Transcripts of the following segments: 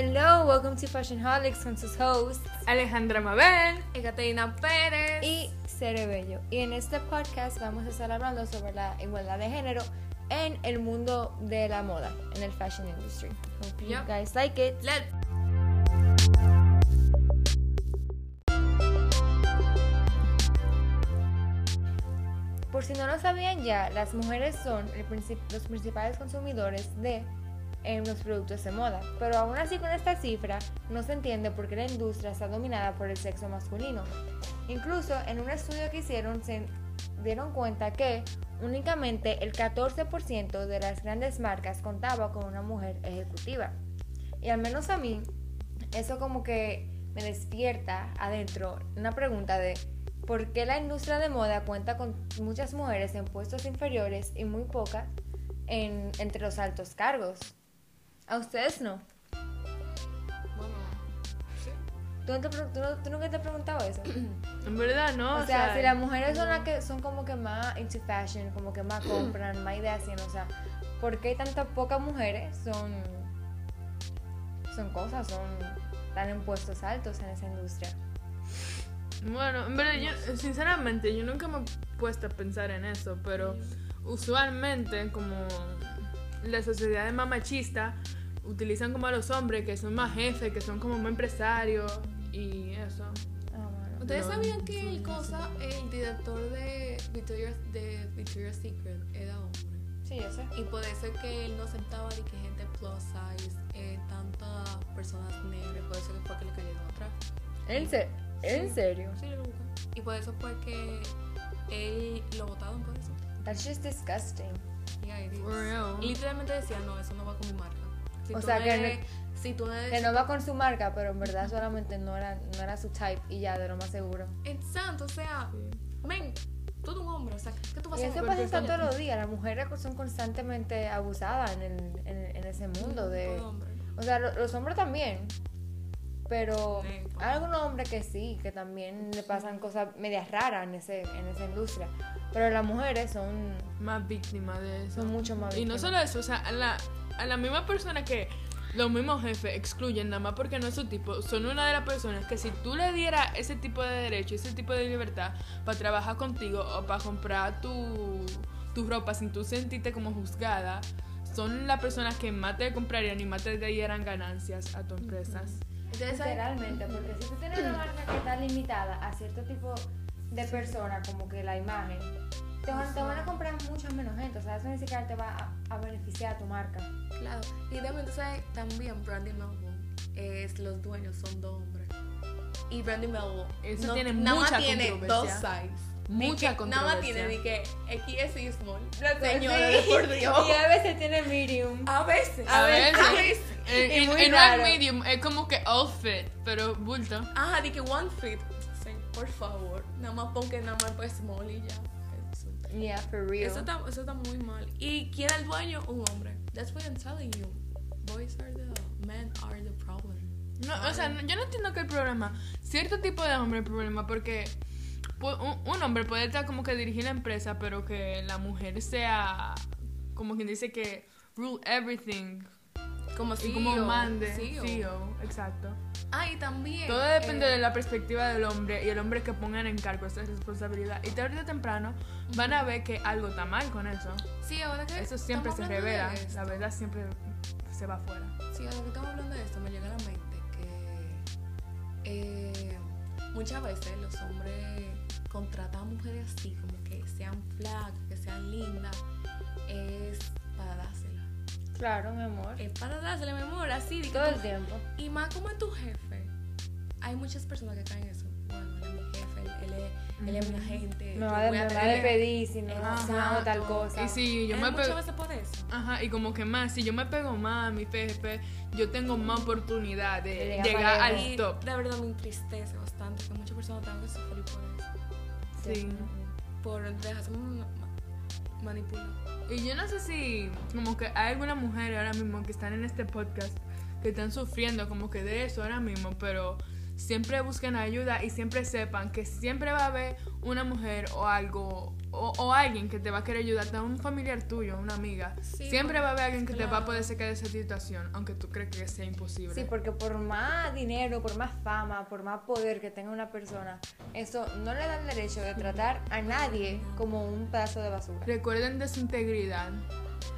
Hello, welcome to Fashion Holics con sus hosts Alejandra Mabel y Caterina Pérez y Cerebello. Y en este podcast vamos a estar hablando sobre la igualdad de género en el mundo de la moda, en el fashion industry. Hope you Yep. guys like it. Let Por si no lo sabían ya, las mujeres son el princip- los principales consumidores de en los productos de moda, pero aún así con esta cifra no se entiende por qué la industria está dominada por el sexo masculino. Incluso en un estudio que hicieron se dieron cuenta que únicamente el 14% de las grandes marcas contaba con una mujer ejecutiva. Y al menos a mí, eso como que me despierta adentro una pregunta de por qué la industria de moda cuenta con muchas mujeres en puestos inferiores y muy pocas en, entre los altos cargos. A ustedes no. Bueno, sí. ¿Tú, no te tú no- tú nunca te has preguntado eso? En verdad, ¿no? O sea, si las mujeres son las que son como que más into fashion, como que más compran, más ideas o sea, ¿por qué tantas pocas mujeres son son cosas, son están en puestos altos en esa industria? Bueno, en verdad, yo, sinceramente, yo nunca me he puesto a pensar en eso, pero usualmente, como la sociedad es más machista, utilizan como a los hombres que son más jefes, que son como más empresarios y eso. Ah, bueno. ¿Ustedes No, sabían que sí, el cosa, el director de Victoria's, de Victoria's Secret era hombre? Sí, yo sé. Y por eso es que él no aceptaba de que gente plus size, eh, tantas personas negras, por eso que fue que le cayeron atrás. ¿En, se- ¿En serio? Sí, lo buscan. Y por eso fue que él lo votaron por eso. That's just disgusting. Yeah, it is. For real. Y literalmente decía, no, eso no va con mi marca. Si O tú sea, no que eres- si tú no eres- Que no va con su marca, pero en verdad solamente no era, no era su type y ya, de lo más seguro. Exacto, o sea, men, tú eres un hombre, o sea, ¿qué tú vas Y a eso hacer? pasa Porque todos los días. Las mujeres son constantemente abusadas en, el, en, en ese mundo de... Todo hombre. O sea, lo- los hombres también. Pero pues. hay algunos hombres que sí, que también le pasan cosas medias raras en, ese, en esa industria. Pero las mujeres son, Más víctimas de eso. son mucho más Y no víctimas. solo eso, o sea, la, a la misma persona que los mismos jefes excluyen nada más porque no es su tipo, son una de las personas que si tú le dieras ese tipo de derecho, ese tipo de libertad para trabajar contigo o para comprar tu, tu ropa sin tú sentirte como juzgada, son las personas que más te comprarían y más te dieran ganancias a tus empresas. Entonces. Literalmente, porque si tú tienes una marca que está limitada a cierto tipo de personas, como que la imagen, te van, te van a comprar mucha menos gente. O sea, eso ni siquiera te va a, a beneficiar a tu marca. Claro. Y también, tú sabes, también Brandy Melville es los dueños son dos hombres. Y Brandy Melville Eso no- tiene nada más mucha tiene controversia. dos size. Mucha que- Nada más controversia. tiene de que XS y small. Señora, Señora, por Dios. Y a veces tiene medium. A veces. A veces. A veces. En, Y muy en un raro. medium es como que all fit, pero bulto. Ajá, de que one fit. Sí, por favor. Nada más pon que nada más pues small y ya. Yeah, for real. Eso está, eso está muy mal. ¿Y quién es el dueño? Un hombre. That's what I'm telling you. Boys are the men are the problem. No, o sea, no- yo no entiendo que el problema. Cierto tipo de hombre el problema, porque un, un hombre puede estar como que dirigir la empresa, pero que la mujer sea como quien dice que rule everything Como y CEO. como mande. CEO. CEO, exacto. Ah, y también. Todo depende eh, de la perspectiva del hombre y el hombre que pongan en cargo esa responsabilidad. Y tarde o temprano van a ver que algo está mal con eso. Sí, ahora que. Eso siempre se revela. La verdad siempre se va afuera. Sí, ahora que estamos hablando de esto, me llega a la mente que. eh, muchas veces los hombres contratan a mujeres así, como que sean flacas, que sean lindas, es para dársela. Claro, mi amor. Es para dársela, mi amor, así. Todo tú- el tiempo. Y más como es tu jefe, hay muchas personas que caen en eso. Bueno, él es mi jefe, él, él es, él es mi agente. Me va, a- me va a despedir si no, hago tal cosa. Y si yo Es me muchas pego. veces por eso. Ajá, y como que más, si yo me pego más a mi jefe, yo tengo más oportunidad de, De llegar llegar al. Y top. de verdad me entristece bastante que muchas personas tengan que sufrir por eso. Sí. Por dejarse ma- ma- manipular. Y yo no sé si, como que hay algunas mujeres ahora mismo que están en este podcast que están sufriendo como que de eso ahora mismo, pero siempre busquen ayuda y siempre sepan que siempre va a haber una mujer o algo o, o alguien que te va a querer ayudar, un familiar tuyo, una amiga. Sí, siempre va a haber alguien que te va a poder sacar de esa situación, aunque tú crees que sea imposible. Sí, porque por más dinero, por más fama, por más poder que tenga una persona, eso no le da el derecho de tratar a nadie como un pedazo de basura. Recuerden de su integridad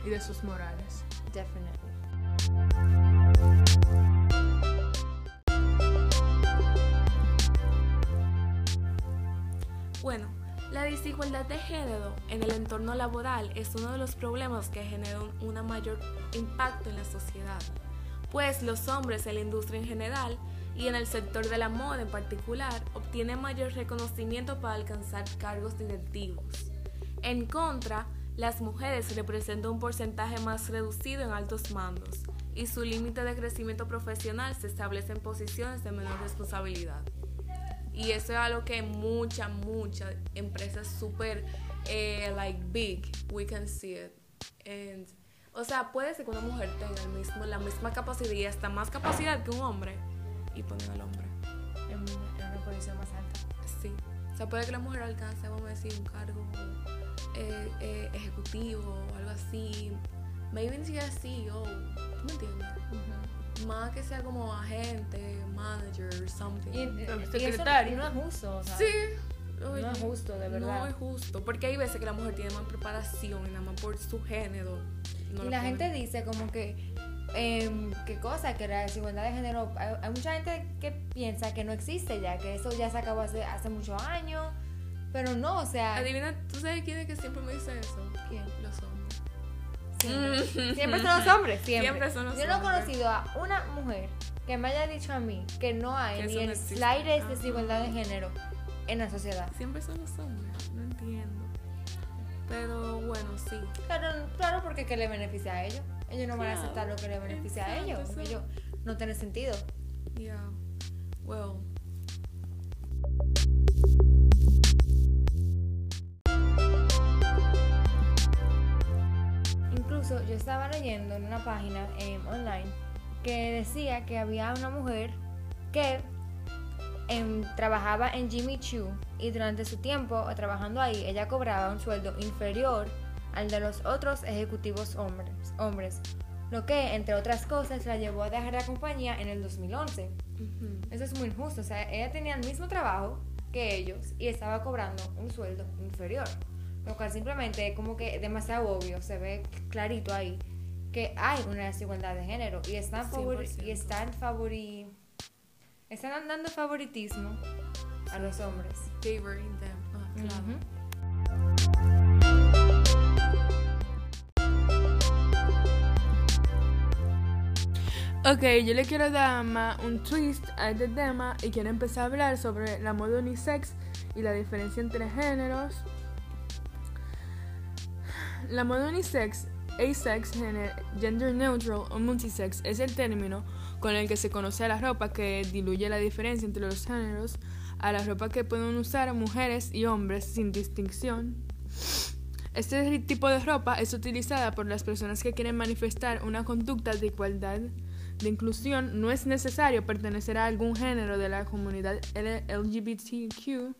y de sus morales. Definitely. Bueno, la desigualdad de género en el entorno laboral es uno de los problemas que generan un mayor impacto en la sociedad, pues los hombres en la industria en general y en el sector de la moda en particular obtienen mayor reconocimiento para alcanzar cargos directivos. En contra, las mujeres representan un porcentaje más reducido en altos mandos y su límite de crecimiento profesional se establece en posiciones de menor responsabilidad. Y eso es algo que muchas, muchas empresas súper, eh, like, big, we can see it. And, o sea, puede ser que una mujer tenga el mismo, la misma capacidad y hasta más capacidad que un hombre y ponen al hombre. En, en una posición más alta. Sí. O sea, puede que la mujer alcance, vamos a decir, un cargo eh, eh, ejecutivo o algo así. Maybe ni siquiera CEO. ¿Tú me entiendes? Más que sea como agente, manager, something. Y, y eso Secretario. no es justo. o sea, Sí. No es justo, de verdad. No es justo. Porque hay veces que la mujer tiene más preparación y nada más por su género. no y la ponen. gente dice como que em, qué cosa, que la desigualdad de género, hay, hay mucha gente que piensa que no existe ya, que eso ya se acabó hace, hace muchos años, pero no, o sea, Adivina, ¿tú sabes quién es que siempre me dice eso? ¿quién? Los hombres. Siempre, siempre son los hombres, siempre. Siempre son los Yo no he hombres. conocido a una mujer que me haya dicho a mí que no hay Que ni eso el existe. slightest Ajá. desigualdad de género en la sociedad. Siempre son los hombres. No entiendo. Pero bueno, sí. Claro, claro porque que le beneficia a ellos. Ellos no van a aceptar lo que le beneficia a ellos. sí. Ellos no tiene sentido. Yeah. Well. Incluso yo estaba leyendo en una página em, online que decía que había una mujer que em, trabajaba en Jimmy Choo y durante su tiempo trabajando ahí ella cobraba un sueldo inferior al de los otros ejecutivos hombres, hombres lo que entre otras cosas la llevó a dejar la compañía en el 2011. ujú. Eso es muy injusto, o sea, ella tenía el mismo trabajo que ellos y estaba cobrando un sueldo inferior. Lo cual simplemente es como que demasiado obvio, se ve clarito ahí que hay una desigualdad de género y están, favori- 100%. y están, favori están dando favoritismo a los hombres. Favoring them. Ah, claro. Ok, yo le quiero dar más un twist a este tema y quiero empezar a hablar sobre la moda unisex y la diferencia entre géneros. La moda unisex, asex, gender neutral o multisex es el término con el que se conoce a la ropa que diluye la diferencia entre los géneros, a la ropa que pueden usar mujeres y hombres sin distinción. Este tipo de ropa es utilizada por las personas que quieren manifestar una conducta de igualdad de inclusión. No es necesario pertenecer a algún género de la comunidad LGBTQ,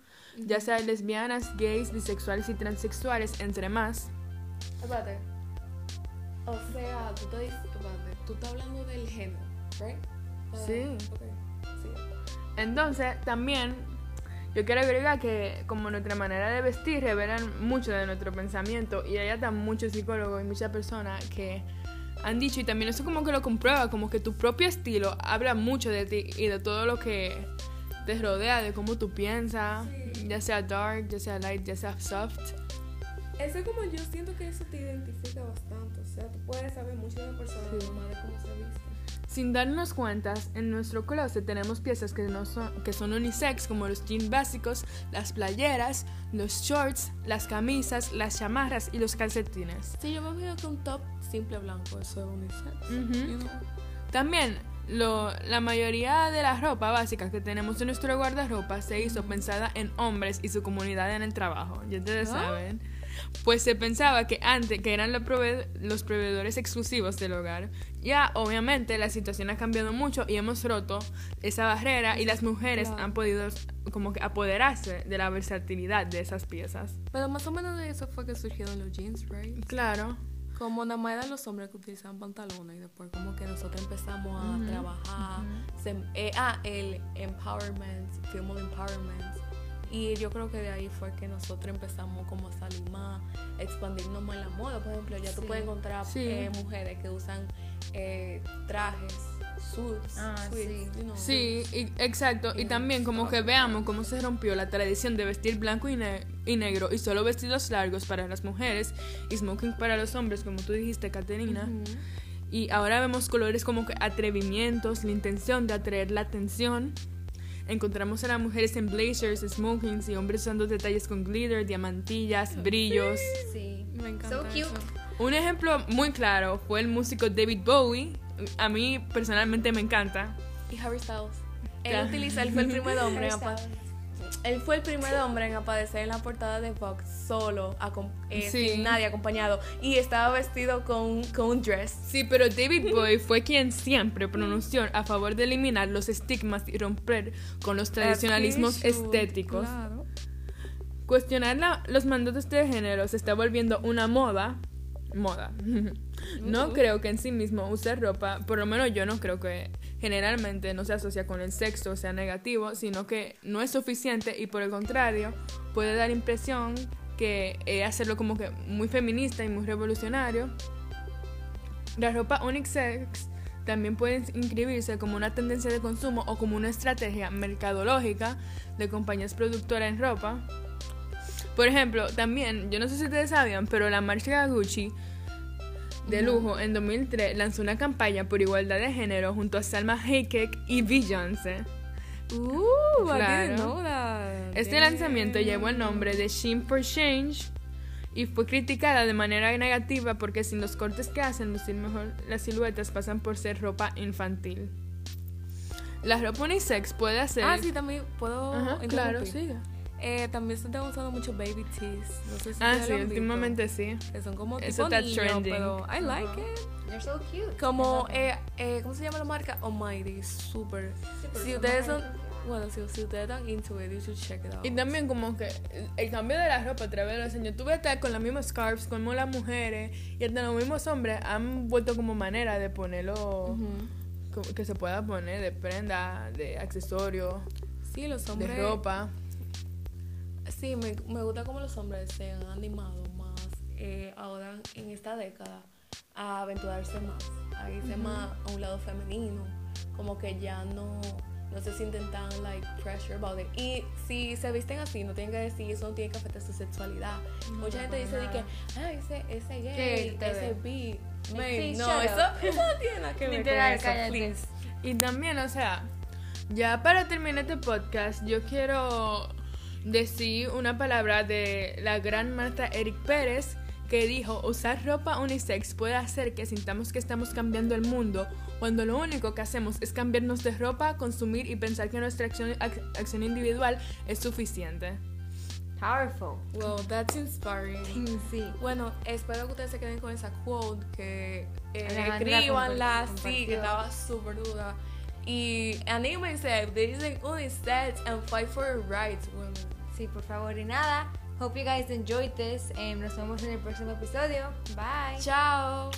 ya sea lesbianas, gays, bisexuales y transexuales, entre más. Espérate. O sea, tú espérate, tú estás hablando del género, ¿right? Sí. ok, sí. Entonces, también yo quiero agregar que como nuestra manera de vestir revelan mucho de nuestro pensamiento y hay hasta muchos psicólogos y muchas personas que han dicho y también eso como que lo comprueba, como que tu propio estilo habla mucho de ti y de todo lo que te rodea, de cómo tú piensas, ya sea dark, ya sea light, ya sea soft. Eso como yo siento que eso te identifica bastante. O sea, tú puedes saber mucho de una persona Sí. nomás de cómo se viste. Sin darnos cuentas, en nuestro closet tenemos piezas que, no son, que son unisex, como los jeans básicos, las playeras, los shorts, las camisas, las chamarras y los calcetines. Sí, yo me imagino que un top simple blanco, eso es unisex. You know. También, lo, la mayoría de la ropa básica que tenemos en nuestro guardarropa se hizo pensada en hombres y su comunidad en el trabajo. Ya ustedes Ah. saben. Pues se pensaba que antes que eran los, prove- los proveedores exclusivos del hogar. Ya, obviamente, la situación ha cambiado mucho y hemos roto esa barrera y las mujeres Claro. han podido como que apoderarse de la versatilidad de esas piezas. Pero más o menos de eso fue que surgieron los jeans, right? Claro. Como nada más eran los hombres que utilizaban pantalones y después como que nosotros empezamos a trabajar. se- eh, ah, el empowerment, female empowerment. Y yo creo que de ahí fue que nosotros empezamos como a salir más, expandirnos más en la moda. Por ejemplo, ya tú Sí. puedes encontrar Sí. eh, mujeres que usan eh, trajes, suits, Ah, suits, sí. you know. Sí, y- exacto. Y Yeah. también como que veamos cómo se rompió la tradición de vestir blanco y, ne- y negro y solo vestidos largos para las mujeres y smoking para los hombres, como tú dijiste, Caterina. Ujú. Y ahora vemos colores como que atrevimientos, la intención de atraer la atención. Encontramos a las mujeres en blazers, smokings y hombres usando detalles con glitter, diamantillas, brillos. Sí. Me encanta So cute. eso. Un ejemplo muy claro fue el músico David Bowie. A mí personalmente me encanta. Y Harry Styles. Él utiliza, él fue el primer hombre Hairstyles. Él fue el primer hombre en aparecer en la portada de Vogue solo, eh, Sí. sin nadie acompañado. Y estaba vestido con, con un dress. Sí, pero David Bowie fue quien siempre pronunció a favor de eliminar los estigmas y romper con los tradicionalismos estéticos. claro. Cuestionar la- los mandatos de género se está volviendo una moda. Moda. No creo que en sí mismo usar ropa, por lo menos yo no creo que generalmente no se asocia con el sexo, o sea negativo, sino que no es suficiente y por el contrario puede dar impresión que es hacerlo como que muy feminista y muy revolucionario. La ropa unisex también puede inscribirse como una tendencia de consumo o como una estrategia mercadológica de compañías productoras en ropa. Por ejemplo, también, yo no sé si ustedes sabían, pero la marca Gucci de lujo en 2003 lanzó una campaña por igualdad de género junto a Salma Hayek y Beyoncé. Uh, Claro. Este lanzamiento llevó el nombre de Shein for Change y fue criticada de manera negativa porque sin los cortes que hacen lucir mejor las siluetas pasan por ser ropa infantil. La ropa unisex puede hacer... Ah, sí, también puedo. Ajá, claro, interrumpir? Eh, también se están usando mucho baby tees. No sé si Ah, sí, últimamente sí. Que son como Eso tipo está niño, trending. pero I like Ajá. it. They're so cute. Como, eh, eh, ¿cómo se llama la marca? Almighty, super. Sí, pero Si ustedes son, bueno, si, si ustedes están into it, you should check it out. Y también como que el cambio de la ropa a través de los años. Tú ves con las mismas scarves, como las mujeres y hasta los mismos hombres han vuelto como manera de ponerlo, Ujú. como que se pueda poner de prenda, de accesorio, Sí, los hombres. de ropa. Sí, me, me gusta como los hombres se han animado más eh, ahora en esta década a aventurarse más, a irse más a un lado femenino, como que ya no, no se sienten tan like pressure about it. Y si se visten así, no tienen que decir eso no tiene que afectar su sexualidad. Mucha gente dice de que, ah, ese, ese ¿Qué gay, ese bi. Please, no, eso, eso no tiene nada que ver Literal, con eso, please. Y también, o sea, ya para terminar este podcast, yo quiero decir una palabra de la gran Marta Eric Pérez que dijo, usar ropa unisex puede hacer que sintamos que estamos cambiando el mundo cuando lo único que hacemos es cambiarnos de ropa, consumir y pensar que nuestra acción, ac- acción individual es suficiente. Powerful. Well, that's inspiring. Sí. Bueno, espero que ustedes se queden con esa quote, que eh, compar- sí, que estaba súper duda. Y anímense, dicen unisex and fight for your rights, women. Sí, por favor. Y nada. Hope you guys enjoyed this. Em, nos vemos en el próximo episodio. Bye. Chao.